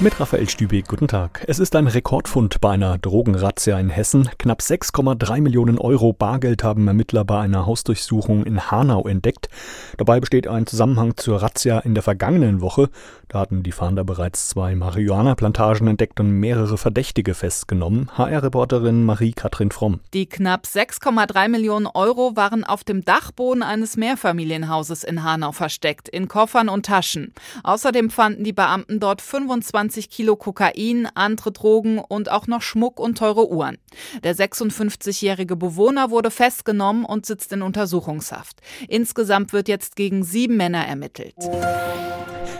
Mit Raphael Stübeck, guten Tag. Es ist ein Rekordfund bei einer Drogenrazzia in Hessen. Knapp 6,3 Millionen Euro Bargeld haben Ermittler bei einer Hausdurchsuchung in Hanau entdeckt. Dabei besteht ein Zusammenhang zur Razzia in der vergangenen Woche. Da hatten die Fahnder bereits zwei Marihuana-Plantagen entdeckt und mehrere Verdächtige festgenommen. HR-Reporterin Marie-Kathrin Fromm. Die knapp 6,3 Millionen Euro waren auf dem Dachboden eines Mehrfamilienhauses in Hanau versteckt, in Koffern und Taschen. Außerdem fanden die Beamten dort 25 20 Kilo Kokain, andere Drogen und auch noch Schmuck und teure Uhren. Der 56-jährige Bewohner wurde festgenommen und sitzt in Untersuchungshaft. Insgesamt wird jetzt gegen sieben Männer ermittelt.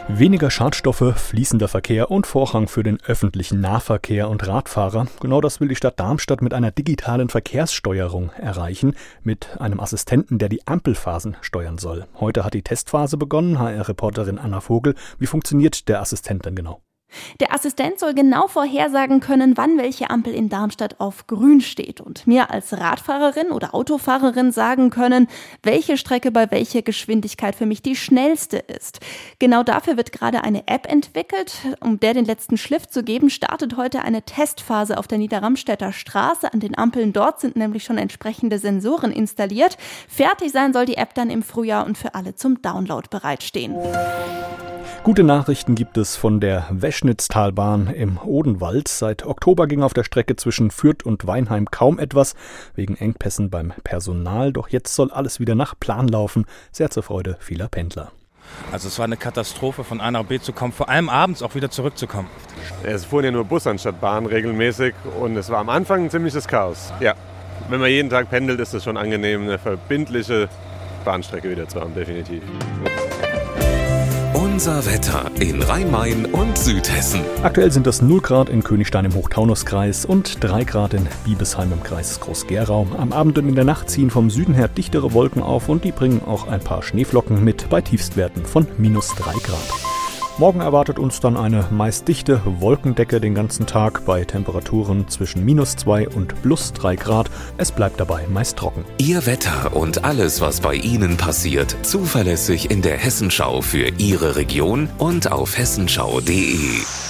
Weniger Schadstoffe, fließender Verkehr und Vorrang für den öffentlichen Nahverkehr und Radfahrer. Genau das will die Stadt Darmstadt mit einer digitalen Verkehrssteuerung erreichen, mit einem Assistenten, der die Ampelphasen steuern soll. Heute hat die Testphase begonnen. HR-Reporterin Anna Vogel. Wie funktioniert der Assistent denn genau? Der Assistent soll genau vorhersagen können, wann welche Ampel in Darmstadt auf grün steht und mir als Radfahrerin oder Autofahrerin sagen können, welche Strecke bei welcher Geschwindigkeit für mich die schnellste ist. Genau dafür wird gerade eine App entwickelt. Um der den letzten Schliff zu geben, startet heute eine Testphase auf der Niederramstädter Straße. An den Ampeln dort sind nämlich schon entsprechende Sensoren installiert. Fertig sein soll die App dann im Frühjahr und für alle zum Download bereitstehen. Gute Nachrichten gibt es von der Weschnitztalbahn im Odenwald. Seit Oktober ging auf der Strecke zwischen Fürth und Weinheim kaum etwas, wegen Engpässen beim Personal. Doch jetzt soll alles wieder nach Plan laufen, sehr zur Freude vieler Pendler. Also es war eine Katastrophe, von A nach B zu kommen, vor allem abends auch wieder zurückzukommen. Es fuhren ja nur Bus anstatt Bahn regelmäßig und es war am Anfang ein ziemliches Chaos. Ja, wenn man jeden Tag pendelt, ist es schon angenehm, eine verbindliche Bahnstrecke wieder zu haben, definitiv. Unser Wetter in Rhein-Main und Südhessen. Aktuell sind das 0 Grad in Königstein im Hochtaunuskreis und 3 Grad in Biebesheim im Kreis Groß-Gerau. Am Abend und in der Nacht ziehen vom Süden her dichtere Wolken auf und die bringen auch ein paar Schneeflocken mit bei Tiefstwerten von minus 3 Grad. Morgen erwartet uns dann eine meist dichte Wolkendecke den ganzen Tag bei Temperaturen zwischen minus 2 und plus 3 Grad. Es bleibt dabei meist trocken. Ihr Wetter und alles, was bei Ihnen passiert, zuverlässig in der Hessenschau für Ihre Region und auf hessenschau.de.